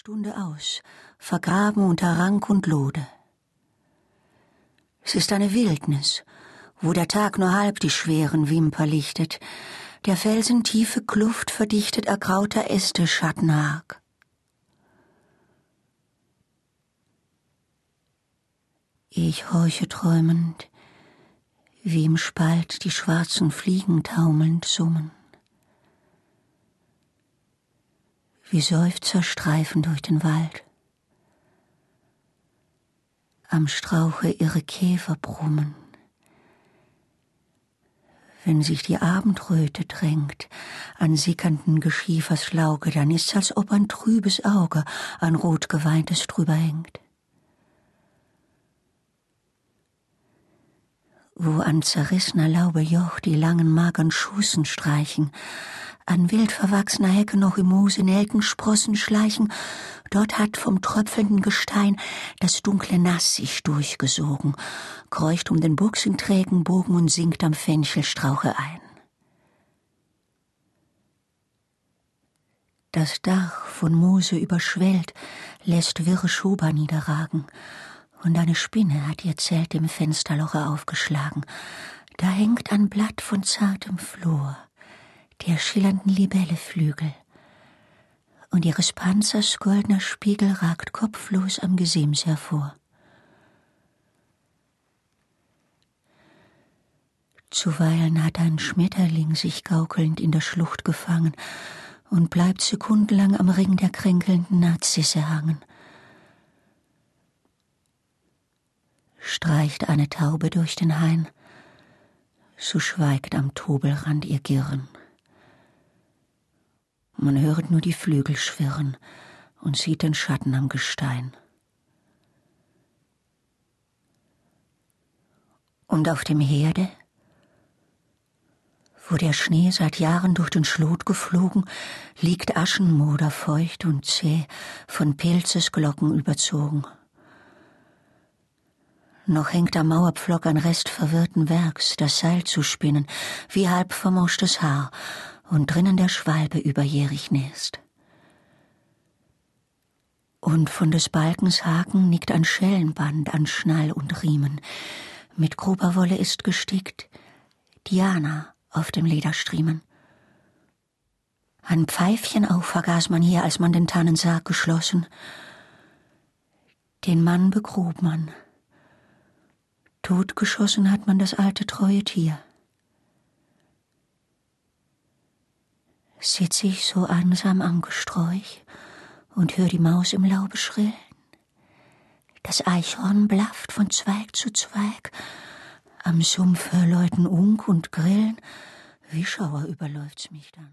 Stunde aus, vergraben unter Rank und Lode. Es ist eine Wildnis, wo der Tag nur halb die schweren Wimper lichtet, der Felsen tiefe Kluft verdichtet ergrauter Äste schattenhag. Ich horche träumend, wie im Spalt die schwarzen Fliegen taumelnd summen. Wie Seufzer streifen durch den Wald. Am Strauche ihre Käfer brummen. Wenn sich die Abendröte drängt an sickernden Geschiefers Lauge, dann ist's, als ob ein trübes Auge an rotgeweintes drüber hängt. Wo an zerrissener Laube Joch die langen magern Schussen streichen, an wild verwachsener Hecke noch im Moos in Nelken Sprossen schleichen, dort hat vom tröpfelnden Gestein das dunkle Nass sich durchgesogen, kreucht um den Buchs in trägen Bogen und sinkt am Fenchelstrauche ein. Das Dach von Moose überschwellt, lässt wirre Schober niederragen, und eine Spinne hat ihr Zelt im Fensterloche aufgeschlagen. Da hängt ein Blatt von zartem Flor der schillernden Libelleflügel, und ihres Panzers goldener Spiegel ragt kopflos am Gesims hervor. Zuweilen hat ein Schmetterling sich gaukelnd in der Schlucht gefangen und bleibt sekundenlang am Ring der kränkelnden Narzisse hangen. Streicht eine Taube durch den Hain, so schweigt am Tobelrand ihr Girren. Man hört nur die Flügel schwirren und sieht den Schatten am Gestein. Und auf dem Herde, wo der Schnee seit Jahren durch den Schlot geflogen, liegt Aschenmoder feucht und zäh, von Pilzesglocken überzogen. Noch hängt am Mauerpflock ein Rest verwirrten Werks, das Seil zu spinnen, wie halb vermauschtes Haar, und drinnen der Schwalbe überjährig näst. Und von des Balkens Haken nickt ein Schellenband an Schnall und Riemen. Mit grober Wolle ist gestickt Diana auf dem Lederstriemen. Ein Pfeifchen auch vergaß man hier, als man den Tannensarg geschlossen. Den Mann begrub man. Totgeschossen hat man das alte treue Tier. Sitz ich so einsam am Gesträuch und hör die Maus im Laube schrillen. Das Eichhorn blafft von Zweig zu Zweig, am Sumpf läuten Unk und Grillen, wie Schauer überläuft's mich dann.